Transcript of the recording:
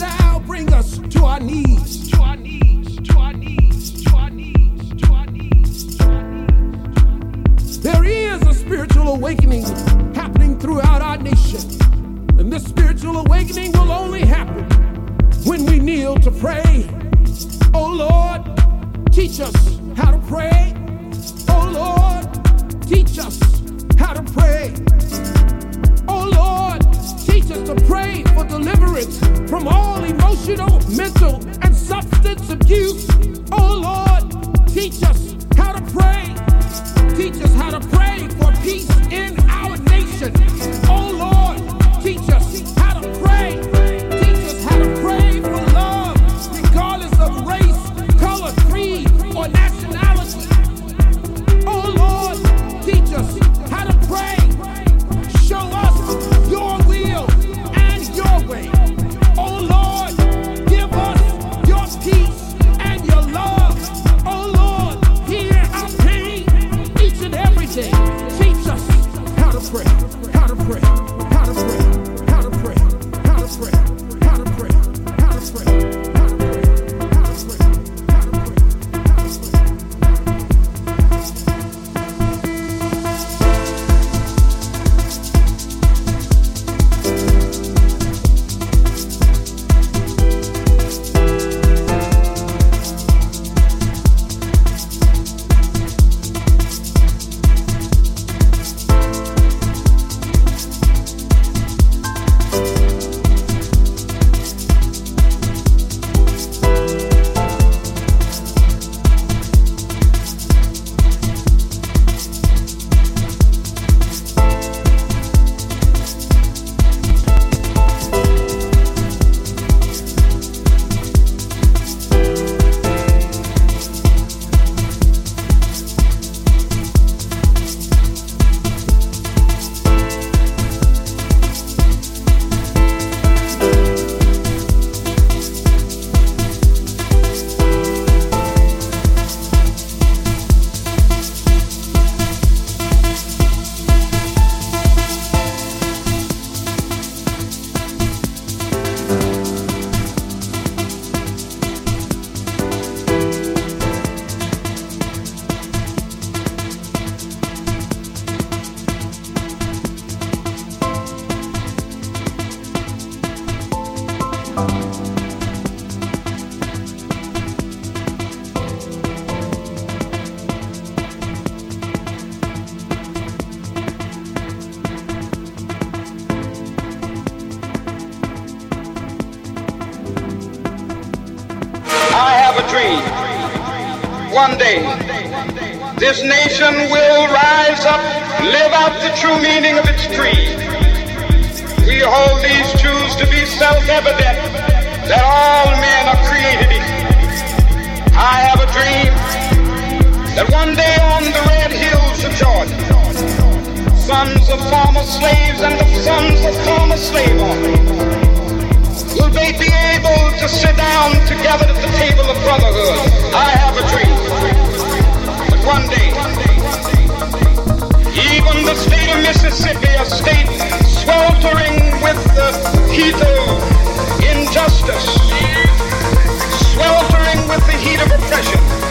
now bring us to our knees. To our knees. To our knees. To our knees. To our knees. There is a spiritual awakening happening throughout our nation. And this spiritual awakening will only happen when we kneel to pray. Oh Lord, teach us how to pray. Oh Lord, teach us how to pray. To pray for deliverance from all emotional, mental, and substance abuse. Oh Lord, teach us how to pray. Teach us how to pray for peace in One day, this nation will rise up, live out the true meaning of its creed. We hold these truths to be self-evident that all men are created equal. I have a dream that one day on the red hills of Georgia, sons of former slaves and the sons of former slave owners will they be able to sit down together at the table of brotherhood? I have a dream one day. Even the state of Mississippi, a state sweltering with the heat of injustice, sweltering with the heat of oppression.